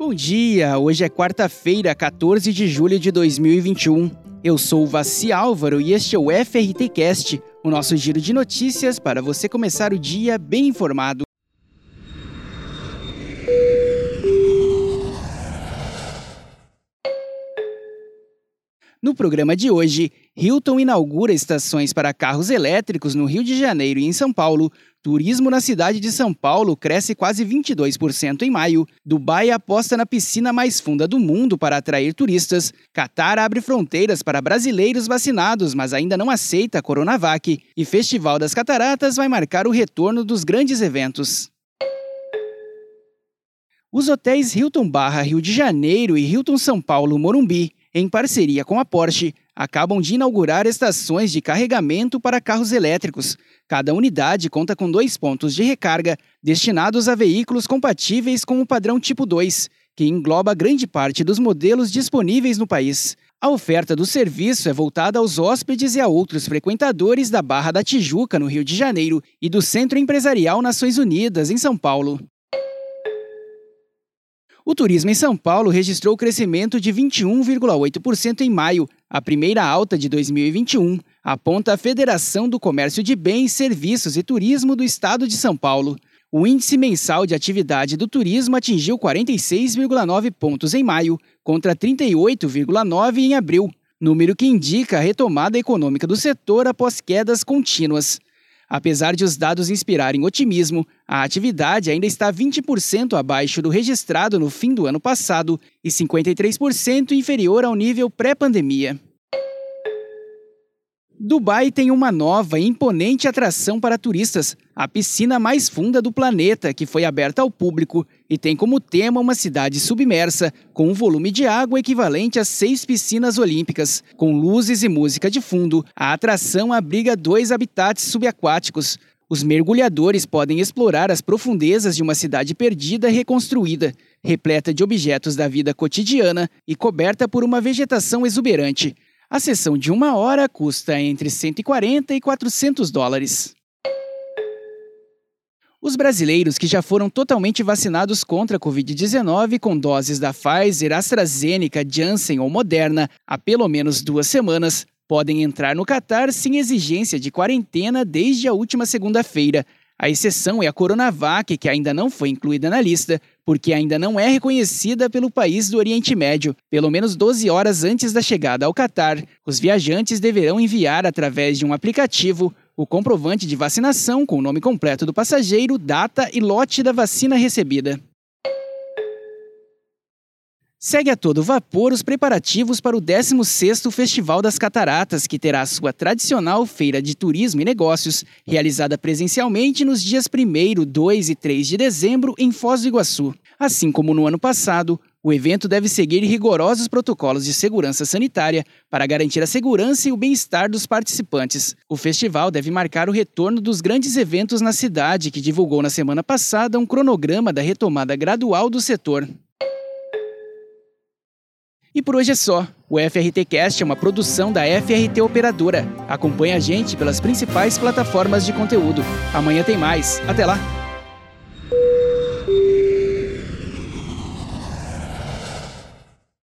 Bom dia! Hoje é quarta-feira, 14 de julho de 2021. Eu sou o Vassi Álvaro e este é o FRT Cast, o nosso giro de notícias para você começar o dia bem informado. No programa de hoje, Hilton inaugura estações para carros elétricos no Rio de Janeiro e em São Paulo. Turismo na cidade de São Paulo cresce quase 22% em maio. Dubai aposta na piscina mais funda do mundo para atrair turistas. Catar abre fronteiras para brasileiros vacinados, mas ainda não aceita a Coronavac. E Festival das Cataratas vai marcar o retorno dos grandes eventos. Os hotéis Hilton Barra Rio de Janeiro e Hilton São Paulo Morumbi em parceria com a Porsche, acabam de inaugurar estações de carregamento para carros elétricos. Cada unidade conta com dois pontos de recarga destinados a veículos compatíveis com o padrão Tipo 2, que engloba grande parte dos modelos disponíveis no país. A oferta do serviço é voltada aos hóspedes e a outros frequentadores da Barra da Tijuca, no Rio de Janeiro, e do Centro Empresarial Nações Unidas, em São Paulo. O turismo em São Paulo registrou crescimento de 21,8% em maio, a primeira alta de 2021, aponta a Federação do Comércio de Bens, Serviços e Turismo do Estado de São Paulo. O índice mensal de atividade do turismo atingiu 46,9 pontos em maio, contra 38,9 em abril, número que indica a retomada econômica do setor após quedas contínuas. Apesar de os dados inspirarem otimismo, a atividade ainda está 20% abaixo do registrado no fim do ano passado e 53% inferior ao nível pré-pandemia. Dubai tem uma nova e imponente atração para turistas, a piscina mais funda do planeta, que foi aberta ao público e tem como tema uma cidade submersa, com um volume de água equivalente a seis piscinas olímpicas. Com luzes e música de fundo, a atração abriga dois habitats subaquáticos. Os mergulhadores podem explorar as profundezas de uma cidade perdida e reconstruída, repleta de objetos da vida cotidiana e coberta por uma vegetação exuberante. A sessão de uma hora custa entre 140 e 400 dólares. Os brasileiros que já foram totalmente vacinados contra a Covid-19 com doses da Pfizer, AstraZeneca, Janssen ou Moderna há pelo menos duas semanas podem entrar no Catar sem exigência de quarentena desde a última segunda-feira, a exceção é a Coronavac, que ainda não foi incluída na lista, porque ainda não é reconhecida pelo país do Oriente Médio. Pelo menos 12 horas antes da chegada ao Catar, os viajantes deverão enviar através de um aplicativo o comprovante de vacinação com o nome completo do passageiro, data e lote da vacina recebida. Segue a todo vapor os preparativos para o 16º Festival das Cataratas, que terá sua tradicional feira de turismo e negócios, realizada presencialmente nos dias 1 2 e 3 de dezembro em Foz do Iguaçu. Assim como no ano passado, o evento deve seguir rigorosos protocolos de segurança sanitária para garantir a segurança e o bem-estar dos participantes. O festival deve marcar o retorno dos grandes eventos na cidade, que divulgou na semana passada um cronograma da retomada gradual do setor. E por hoje é só. O FRT Cast é uma produção da FRT Operadora. Acompanhe a gente pelas principais plataformas de conteúdo. Amanhã tem mais. Até lá!